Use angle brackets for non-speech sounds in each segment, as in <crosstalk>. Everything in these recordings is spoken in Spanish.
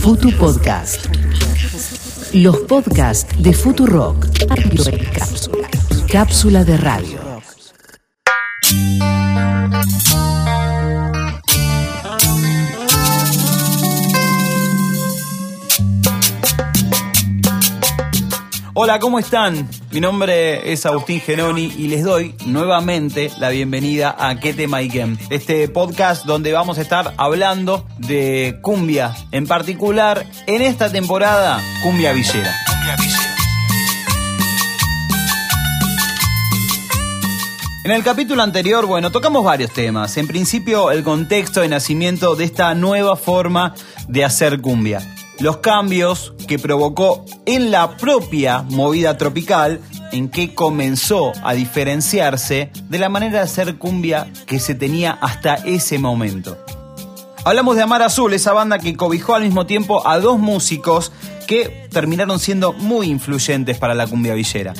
Futu Podcast. Los podcasts de Futurock. Cápsula. Cápsula de radio. Hola, ¿cómo están? Mi nombre es Agustín Genoni y les doy nuevamente la bienvenida a Que tema Ikem, este podcast donde vamos a estar hablando de cumbia, en particular en esta temporada, cumbia villera. En el capítulo anterior, bueno, tocamos varios temas. En principio, el contexto de nacimiento de esta nueva forma de hacer cumbia los cambios que provocó en la propia movida tropical, en que comenzó a diferenciarse de la manera de hacer cumbia que se tenía hasta ese momento. Hablamos de Amar Azul, esa banda que cobijó al mismo tiempo a dos músicos que terminaron siendo muy influyentes para la cumbia villera.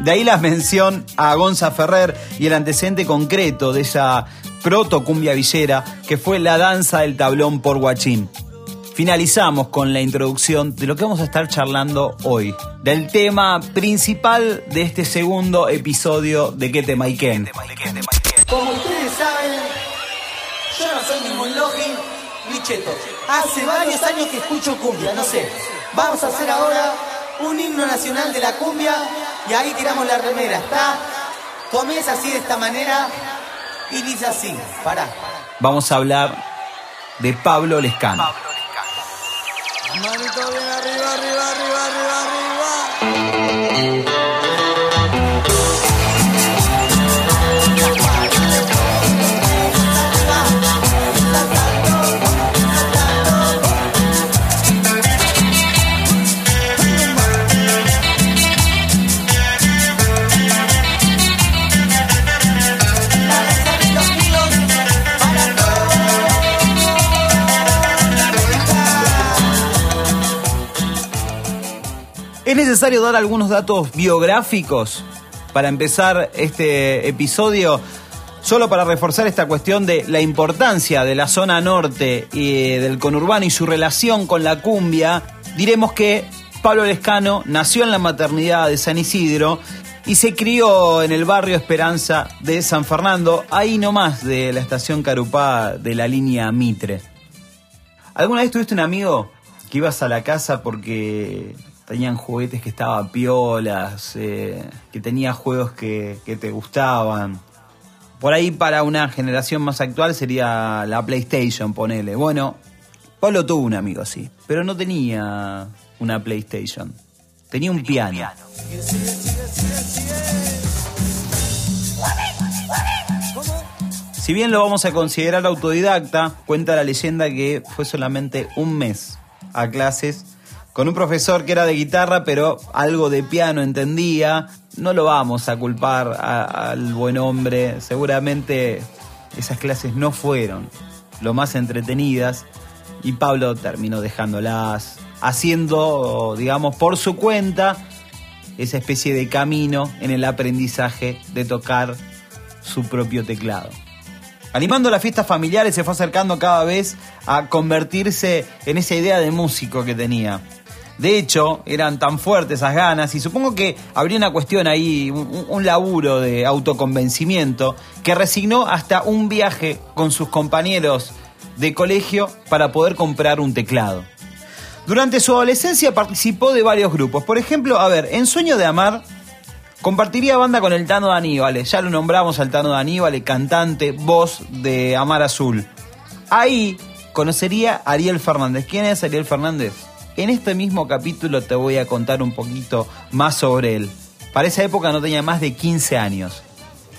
De ahí la mención a Gonza Ferrer y el antecedente concreto de esa proto cumbia villera que fue la danza del tablón por Guachín finalizamos con la introducción de lo que vamos a estar charlando hoy, del tema principal de este segundo episodio de ¿Qué tema y qué? Como ustedes saben, yo no soy ningún logi ni cheto. Hace varios años que escucho cumbia, no sé. Vamos a hacer ahora un himno nacional de la cumbia y ahí tiramos la remera, ¿está? Comienza así de esta manera y dice así, pará. Vamos a hablar de Pablo Lescano. Manito bien arriba, arriba, arriba, arriba, arriba. Necesario dar algunos datos biográficos para empezar este episodio, solo para reforzar esta cuestión de la importancia de la zona norte y del conurbano y su relación con la cumbia. Diremos que Pablo Lescano nació en la maternidad de San Isidro y se crió en el barrio Esperanza de San Fernando, ahí nomás de la estación Carupá de la línea Mitre. ¿Alguna vez tuviste un amigo que ibas a la casa porque tenían juguetes que estaban piolas, eh, que tenía juegos que, que te gustaban. Por ahí para una generación más actual sería la PlayStation, ponele. Bueno, Pablo tuvo un amigo así, pero no tenía una PlayStation. Tenía un piano. Si bien lo vamos a considerar autodidacta, cuenta la leyenda que fue solamente un mes a clases con un profesor que era de guitarra, pero algo de piano entendía. No lo vamos a culpar al buen hombre. Seguramente esas clases no fueron lo más entretenidas y Pablo terminó dejándolas, haciendo, digamos, por su cuenta esa especie de camino en el aprendizaje de tocar su propio teclado. Animando las fiestas familiares se fue acercando cada vez a convertirse en esa idea de músico que tenía. De hecho, eran tan fuertes esas ganas y supongo que habría una cuestión ahí, un, laburo de autoconvencimiento que resignó hasta un viaje con sus compañeros de colegio para poder comprar un teclado. Durante su adolescencia participó de varios grupos. Por ejemplo, a ver, en Sueño de Amar compartiría banda con el Tano de. Ya lo nombramos al Tano de Aníbal, cantante, voz de Amar Azul. Ahí conocería a Ariel Fernández. ¿Quién es Ariel Fernández? En este mismo capítulo te voy a contar un poquito más sobre él. Para esa época no tenía más de 15 años.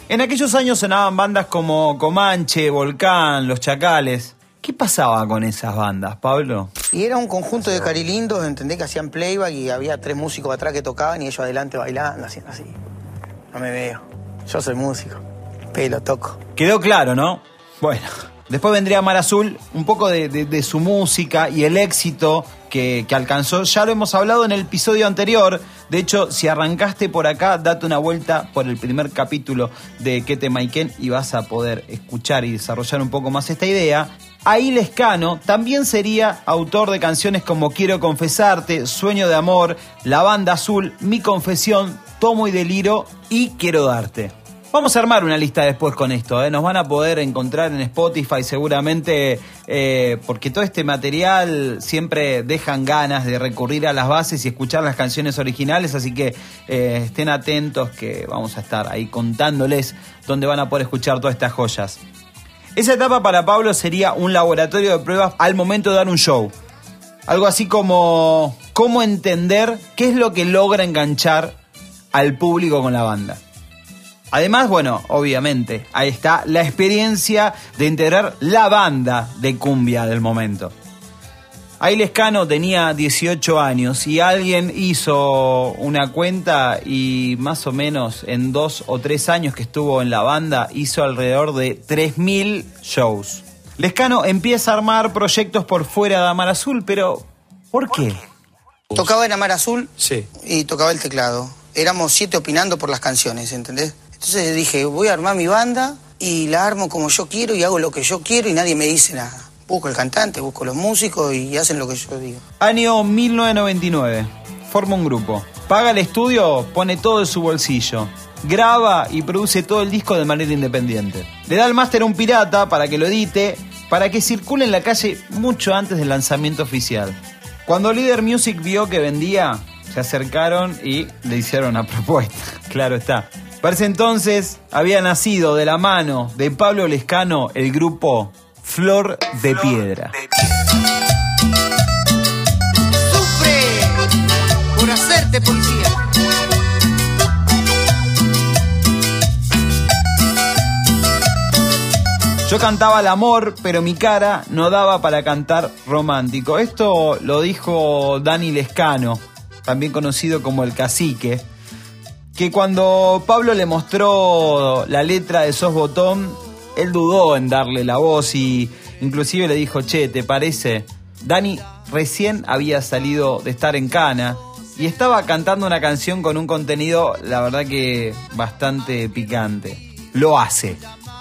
En aquellos años sonaban bandas como Comanche, Volcán, Los Chacales. ¿Qué pasaba con esas bandas, Pablo? Y era un conjunto de carilindos, entendés, que hacían playback y había tres músicos atrás que tocaban y ellos adelante bailando, haciendo así. No me veo. Yo soy músico. Pelo toco. Quedó claro, ¿no? Bueno, después vendría Mar Azul, un poco de, de- de su música y el éxito que, alcanzó. Ya lo hemos hablado en el episodio anterior. De hecho, si arrancaste por acá, date una vuelta por el primer capítulo de Que te Maiken y vas a poder escuchar y desarrollar un poco más esta idea. Ahí Lescano también sería autor de canciones como Quiero confesarte, Sueño de amor, La banda azul, Mi confesión, Tomo y deliro y Quiero darte. Vamos a armar una lista después con esto, ¿eh? nos van a poder encontrar en Spotify seguramente, eh, porque todo este material siempre dejan ganas de recurrir a las bases y escuchar las canciones originales, así que eh, estén atentos que vamos a estar ahí contándoles dónde van a poder escuchar todas estas joyas. Esa etapa para Pablo sería un laboratorio de pruebas al momento de dar un show. Algo así como cómo entender qué es lo que logra enganchar al público con la banda. Además, bueno, obviamente, ahí está la experiencia de integrar la banda de cumbia del momento. Ahí Lescano tenía 18 años y alguien hizo una cuenta y más o menos en dos o tres años que estuvo en la banda hizo alrededor de 3.000 shows. Lescano empieza a armar proyectos por fuera de Amar Azul, pero ¿por qué? Tocaba en Amar Azul Sí. y tocaba el teclado. Éramos siete opinando por las canciones, ¿entendés? Entonces dije, voy a armar mi banda y la armo como yo quiero y hago lo que yo quiero y nadie me dice nada. Busco el cantante, busco los músicos y hacen lo que yo digo. Año 1999. Forma un grupo. Paga el estudio, pone todo de su bolsillo. Graba y produce todo el disco de manera independiente. Le da el máster a un pirata para que lo edite, para que circule en la calle mucho antes del lanzamiento oficial. Cuando Leader Music vio que vendía, se acercaron y le hicieron una <laughs> propuesta. Claro está. Para ese entonces había nacido de la mano de Pablo Lescano el grupo Flor de Piedra. ¡Sufre por hacerte policía! Yo cantaba el amor, pero mi cara no daba para cantar romántico. Esto lo dijo Dani Lescano, también conocido como el cacique, que cuando Pablo le mostró la letra de Sos Botón, él dudó en darle la voz y inclusive le dijo, che, ¿te parece? Dani recién había salido de estar en Cana y estaba cantando una canción con un contenido, la verdad que bastante picante. Lo hace.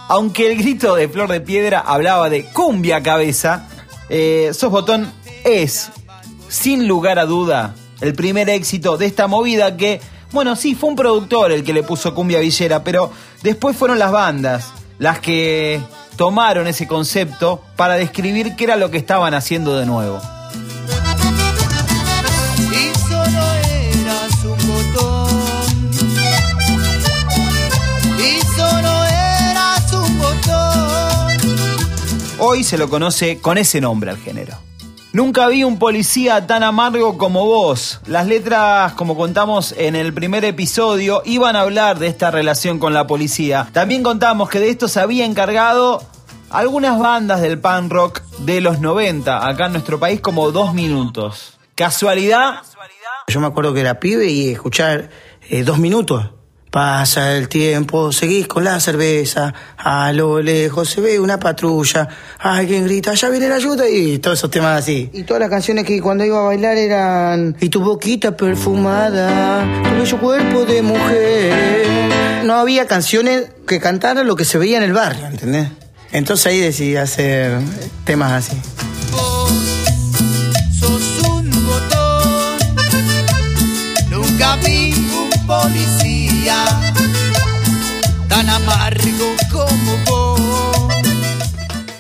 Aunque el grito de Flor de Piedra hablaba de cumbia cabeza, eh, Sos Botón es, sin lugar a duda, el primer éxito de esta movida que, bueno, sí, fue un productor el que le puso cumbia villera, pero después fueron las bandas las que tomaron ese concepto para describir qué era lo que estaban haciendo de nuevo. y solo eras un botón. Y solo eras un botón. Hoy se lo conoce con ese nombre al género. Nunca vi un policía tan amargo como vos. Las letras, como contamos en el primer episodio, iban a hablar de esta relación con la policía. También contamos que de esto se había encargado algunas bandas del punk rock de los 90, acá en nuestro país, como dos minutos. ¿Casualidad? Yo me acuerdo que era pibe y escuchar eh, dos minutos. Pasa el tiempo, seguís con la cerveza, a lo lejos se ve una patrulla, alguien grita, ya viene la ayuda y todos esos temas así. Y todas las canciones que cuando iba a bailar eran, y tu boquita perfumada, tu bello cuerpo de mujer. No había canciones que cantaran lo que se veía en el barrio, ¿entendés? Entonces ahí decidí hacer temas así. Vos sos un botón. Nunca vi un policía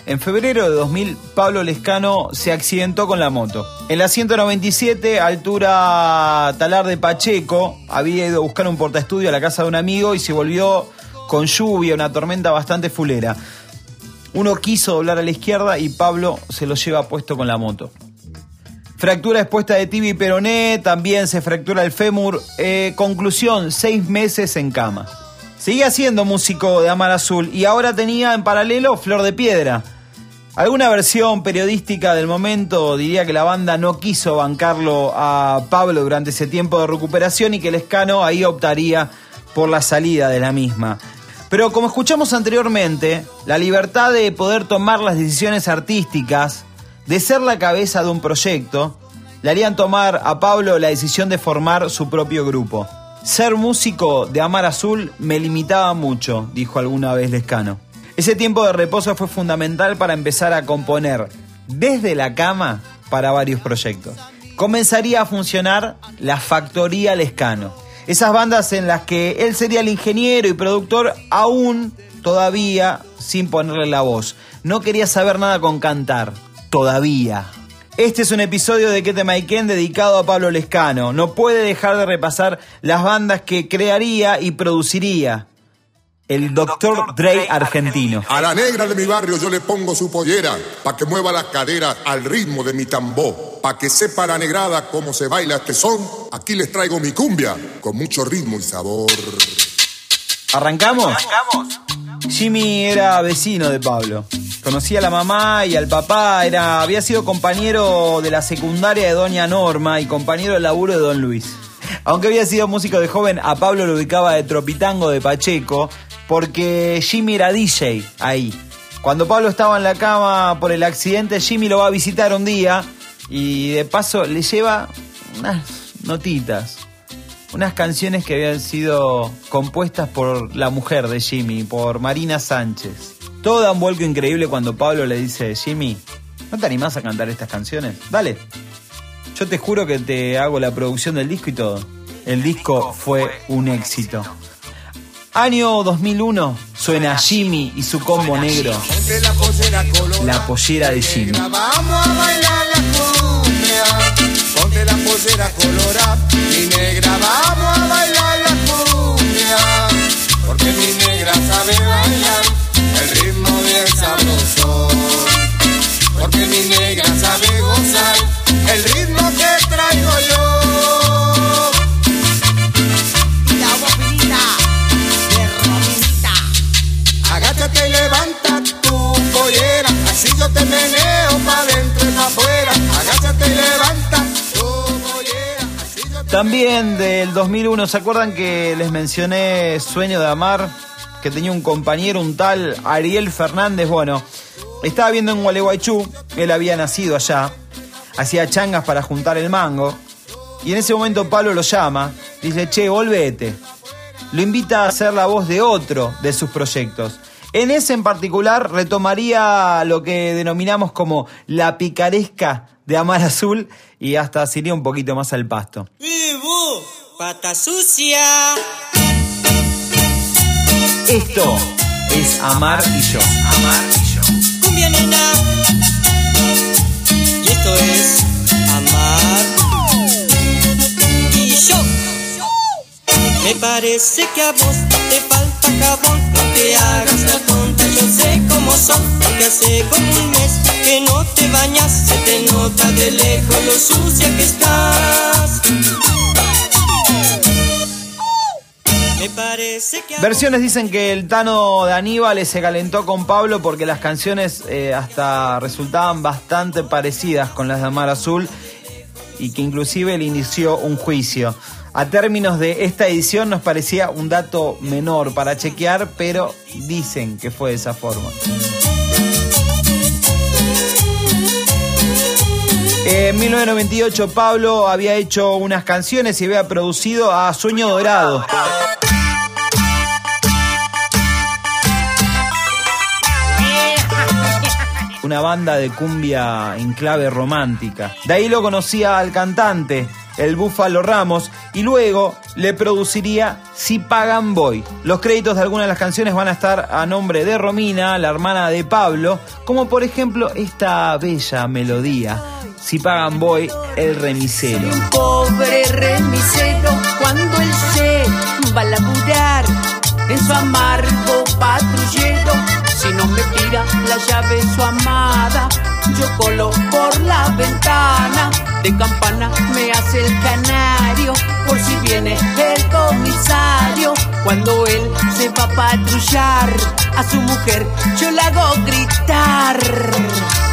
En febrero de 2000, Pablo Lescano se accidentó con la moto. En la 197, altura Talar de Pacheco, había ido a buscar un portaestudio a la casa de un amigo y se volvió con lluvia, una tormenta bastante fulera. Uno quiso doblar a la izquierda y Pablo se lo lleva puesto con la moto. Fractura expuesta de tibia y peroné, también se fractura el fémur. Eh, conclusión, seis meses en cama. Seguía siendo músico de Amar Azul y ahora tenía en paralelo Flor de Piedra. Alguna versión periodística del momento diría que la banda no quiso bancarlo a Pablo durante ese tiempo de recuperación y que el escano ahí optaría por la salida de la misma. Pero como escuchamos anteriormente, la libertad de poder tomar las decisiones artísticas, de ser la cabeza de un proyecto, le harían tomar a Pablo la decisión de formar su propio grupo. Ser músico de Amar Azul me limitaba mucho, dijo alguna vez Lescano. Ese tiempo de reposo fue fundamental para empezar a componer desde la cama para varios proyectos. Comenzaría a funcionar la Factoría Lescano. Esas bandas en las que él sería el ingeniero y productor aún todavía sin ponerle la voz. No quería saber nada con cantar, todavía. Este es un episodio de Que Maiken dedicado a Pablo Lescano. No puede dejar de repasar las bandas que crearía y produciría el Dr. Dre argentino. A la negra de mi barrio yo le pongo su pollera, pa' que mueva las caderas al ritmo de mi tambor, pa' que sepa la negrada cómo se baila este son. Aquí les traigo mi cumbia, con mucho ritmo y sabor. ¿Arrancamos? ¿Arrancamos? Jimmy era vecino de Pablo. Conocía a la mamá y al papá, era, había sido compañero de la secundaria de Doña Norma y compañero de laburo de Don Luis. Aunque había sido músico de joven, a Pablo lo ubicaba de Tropitango de Pacheco, porque Jimmy era DJ ahí. Cuando Pablo estaba en la cama por el accidente, Jimmy lo va a visitar un día y de paso le lleva unas notitas, unas canciones que habían sido compuestas por la mujer de Jimmy, por Marina Sánchez. Todo da un vuelco increíble cuando Pablo le dice, Jimmy, ¿no te animás a cantar estas canciones? Dale. Yo te juro que te hago la producción del disco y todo. El disco fue un éxito. Año 2001 suena Jimmy y su combo negro. La pollera de Jimmy. Vamos a bailar la cumbia. Ponte la pollera colorada, También del 2001, ¿se acuerdan que les mencioné Sueño de Amar? Que tenía un compañero, un tal Ariel Fernández. Bueno, estaba viendo en Gualeguaychú, él había nacido allá, hacía changas para juntar el mango. Y en ese momento Pablo lo llama, dice, che, volvete. Lo invita a ser la voz de otro de sus proyectos. En ese en particular retomaría lo que denominamos como la picaresca de Amar Azul y hasta se iría un poquito más al pasto. ¡Pata sucia! Esto es Amar y yo. Amar y yo. ¡Cumbia nena! Y esto es Amar y yo. Me parece que a vos te falta jabón. No te hagas la tonta, yo sé cómo son. Porque hace como un mes que no te bañas. Se te nota de lejos lo sucia que estás. Versiones dicen que el Tano de Aníbal se calentó con Pablo porque las canciones eh, hasta resultaban bastante parecidas con las de Amar Azul y que inclusive le inició un juicio. A términos de esta edición nos parecía un dato menor para chequear, pero dicen que fue de esa forma. En 1998 Pablo había hecho unas canciones y había producido a Sueño Dorado. Una banda de cumbia en clave romántica. De ahí lo conocía al cantante, el Búfalo Ramos, y luego le produciría Si Pagan Boy. Los créditos de algunas de las canciones van a estar a nombre de Romina, la hermana de Pablo, como por ejemplo esta bella melodía, Si Pagan Boy, el remisero. un pobre cuando va a laburar en su amargo patrullero. Si no me tira la llave su amada, yo colo por la ventana. De campana me hace el canario por si viene el comisario. Cuando él se va patrullar a su mujer, yo la hago gritar.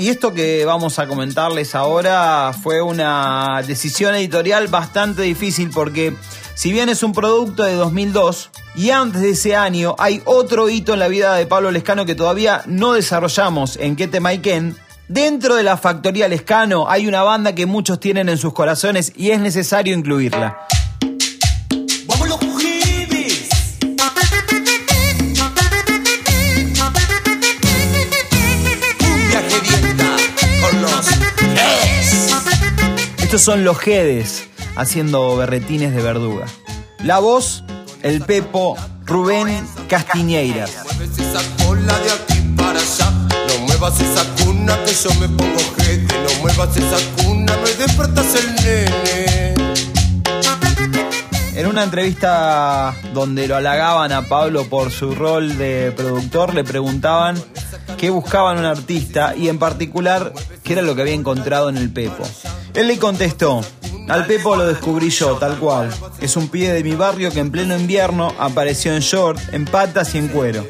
Y esto que vamos a comentarles ahora fue una decisión editorial bastante difícil porque si bien es un producto de 2002 y antes de ese año hay otro hito en la vida de Pablo Lescano que todavía no desarrollamos en Qué tema y dentro de la factoría Lescano hay una banda que muchos tienen en sus corazones y es necesario incluirla. Estos son los Jedes haciendo berretines de verduga. La voz, el Pepo Rubén Castiñeiras. Mueves esa cola de aquí para allá. No muevas esa cuna que yo me pongo gente. No muevas esa cuna, me despertas el nene. En una entrevista donde lo halagaban a Pablo por su rol de productor, le preguntaban qué buscaban un artista y en particular qué era lo que había encontrado en el Pepo. Él le contestó, al Pepo lo descubrí yo, tal cual. Es un pibe de mi barrio que en pleno invierno apareció en short, en patas y en cuero.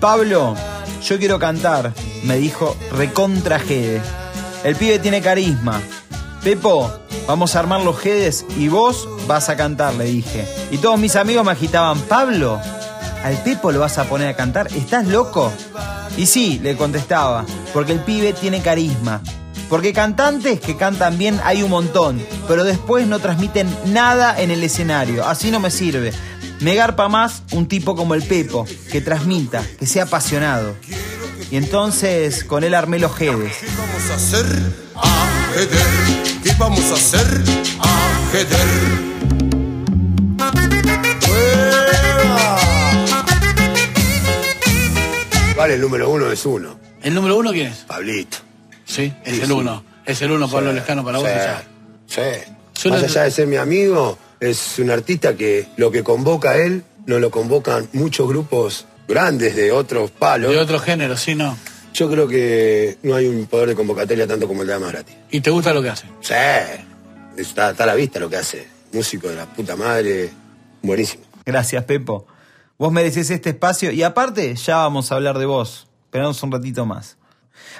Pablo, yo quiero cantar, me dijo recontra Gede. El pibe tiene carisma. Pepo, vamos a armar los Gedes y vos vas a cantar, le dije. Y todos mis amigos me agitaban, Pablo, ¿al Pepo lo vas a poner a cantar? ¿Estás loco? Y sí, le contestaba, porque el pibe tiene carisma. Porque cantantes que cantan bien hay un montón, pero después no transmiten nada en el escenario. Así no me sirve. Me garpa más un tipo como el Pepo, que transmita, que sea apasionado. Y entonces con él armé los Gedes. ¿Qué vamos a hacer? Ajedrez. ¿Qué vamos a hacer? Ajedrez. Vale, el número uno es uno. ¿El número uno quién es? Pablito. Sí, es Sí, el sí. uno. Es el uno, Pablo Sí, Lescano, para vos. sí, ya. Sí. Más allá de ser mi amigo, es un artista que lo que convoca a él no lo convocan muchos grupos grandes de otros palos. De otro género, sí, no. Yo creo que no hay un poder de convocatoria tanto como el de Dama Gratis. ¿Y te gusta lo que hace? Sí. Está, está a la vista lo que hace. Músico de la puta madre. Buenísimo. Gracias, Pepo. Vos mereces este espacio y aparte ya vamos a hablar de vos. Esperamos un ratito más.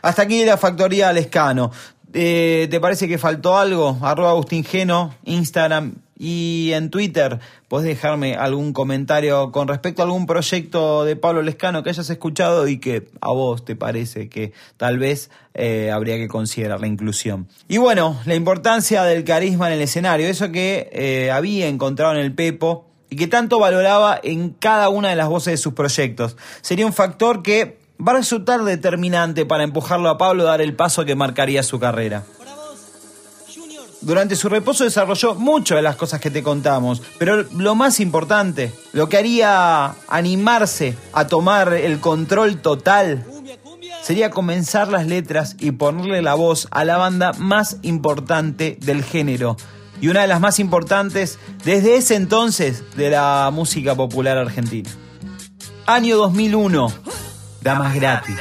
Hasta aquí la factoría Lescano. Eh, ¿Te parece que faltó algo? Arroba Agustín Geno, Instagram y en Twitter. Podés dejarme algún comentario con respecto a algún proyecto de Pablo Lescano que hayas escuchado y que a vos te parece que tal vez eh, habría que considerar la inclusión. Y bueno, la importancia del carisma en el escenario, eso que eh, había encontrado en el Pepo y que tanto valoraba en cada una de las voces de sus proyectos. Sería un factor que va a resultar determinante para empujarlo a Pablo a dar el paso que marcaría su carrera. Durante su reposo desarrolló muchas de las cosas que te contamos, pero lo más importante, lo que haría animarse a tomar el control total, sería comenzar las letras y ponerle la voz a la banda más importante del género y una de las más importantes desde ese entonces de la música popular argentina. Año 2001, Damas Gratis.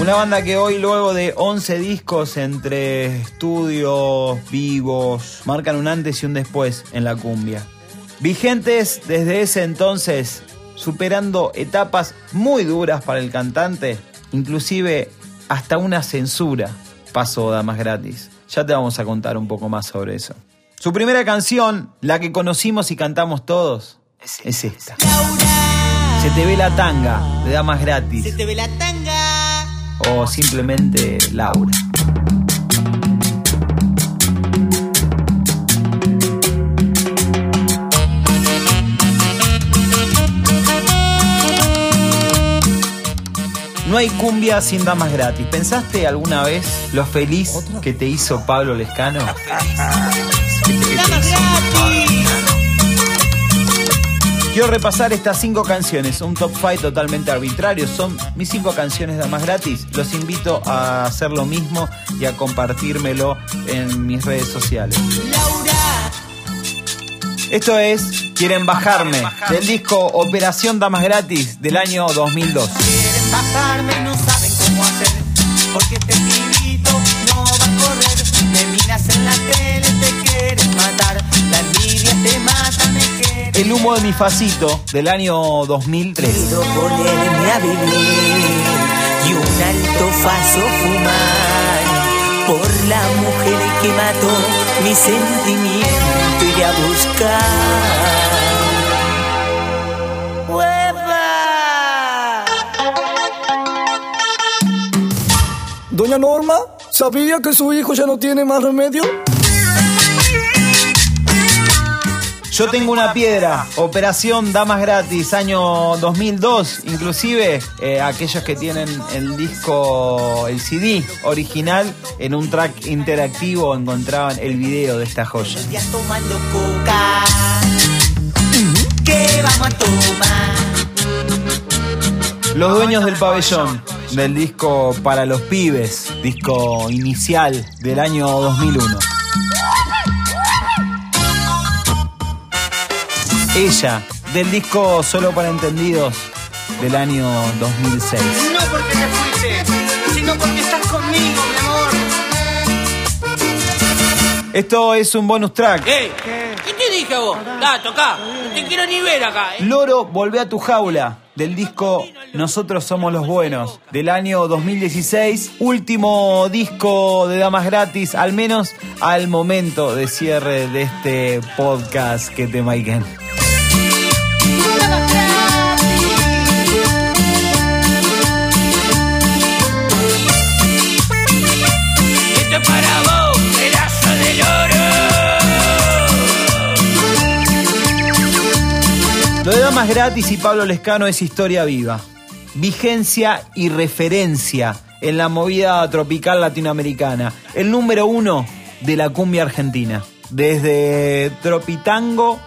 Una banda que hoy, luego de 11 discos entre estudios, vivos, marcan un antes y un después en la cumbia. Vigentes desde ese entonces, superando etapas muy duras para el cantante, inclusive hasta una censura pasó Damas Gratis. Ya te vamos a contar un poco más sobre eso. Su primera canción, la que conocimos y cantamos todos, es esta. Se te ve la tanga de Damas Gratis Se te ve la tanga. o simplemente Laura. No hay cumbia sin damas gratis. ¿Pensaste alguna vez lo feliz que te hizo Pablo Lescano? Damas gratis. Quiero repasar estas cinco canciones, un top 5 totalmente arbitrario. Son mis cinco canciones damas gratis. Los invito a hacer lo mismo y a compartírmelo en mis redes sociales. Laura. Esto es Quieren bajarme, del disco Operación Damas Gratis del año 2002. Quieren bajarme no saben cómo hacer. Porque este El humo de mi facito del año 2003. Quiero ponerme a vivir y un alto faso fumar por la mujer que mató mi sentimiento iré a buscar. ¡Hueva! Doña Norma, ¿sabía que su hijo ya no tiene más remedio? Yo tengo una piedra, Operación Damas Gratis, año 2002, inclusive eh, aquellos que tienen el disco, el CD original, en un track interactivo encontraban el video de esta joya. Ya tomando coca. ¿Qué vamos a tomar? Los dueños del pabellón, del disco Para los Pibes, disco inicial del año 2001. Ella, del disco Solo para Entendidos, del año 2006. No porque te fuiste, sino porque estás conmigo, mi amor. Esto es un bonus track. ¿Qué te dije a vos? Da, toca. No te quiero ni ver acá, ¿eh? Loro, volvé a tu jaula, del disco Nosotros somos los buenos, del año 2016. Último disco de Damas Gratis, al menos al momento de cierre de este podcast que te maiquen. Lo de Damas Gratis y Pablo Lescano es historia viva. Vigencia y referencia en la movida tropical latinoamericana. El número uno de la cumbia argentina. Desde Tropitango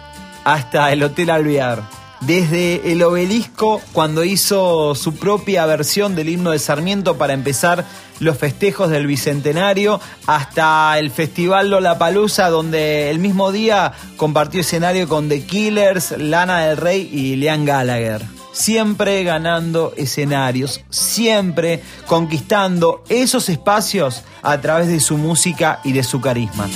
hasta el Hotel Alvear. Desde el obelisco cuando hizo su propia versión del himno de Sarmiento para empezar los festejos del Bicentenario hasta el Festival Lollapalooza donde el mismo día compartió escenario con The Killers, Lana del Rey y Liam Gallagher. Siempre ganando escenarios, siempre conquistando esos espacios a través de su música y de su carisma.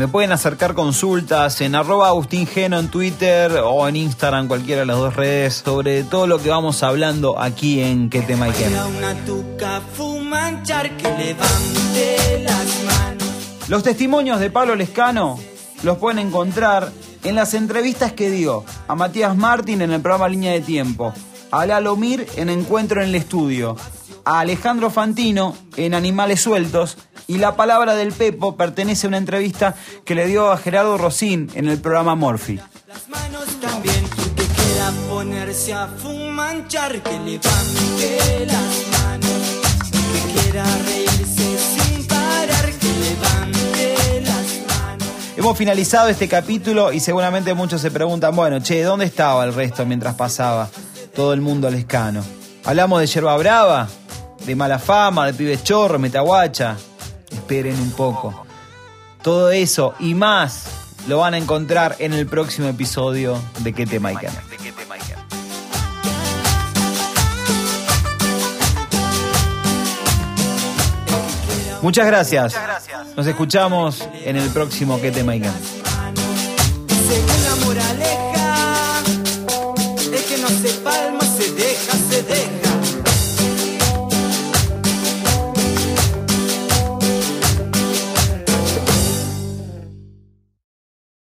Me pueden acercar consultas en arroba Agustín Geno en Twitter o en Instagram, cualquiera de las dos redes, sobre todo lo que vamos hablando aquí en Que te Maiken. Baila una tuca fumanchar que levante las manos. Los testimonios de Pablo Lescano los pueden encontrar en las entrevistas que dio a Matías Martín en el programa Línea de Tiempo, a Lalo Mir en Encuentro en el Estudio, a Alejandro Fantino en Animales Sueltos y La Palabra del Pepo pertenece a una entrevista que le dio a Gerardo Rosín en el programa Morphy. Las manos también, que quiera ponerse a fumanchar, que levante las manos. Que quiera reírse sin parar, que levante las manos. Hemos finalizado este capítulo y seguramente muchos se preguntan, bueno, che, ¿dónde estaba el resto mientras pasaba todo el mundo lescano? Hablamos de Yerba Brava, de Mala Fama, de Pibes Chorro, Metaguacha. Esperen un poco. Todo eso y más lo van a encontrar en el próximo episodio de Que te Maican. Muchas gracias. Nos escuchamos en el próximo Que te moraleja.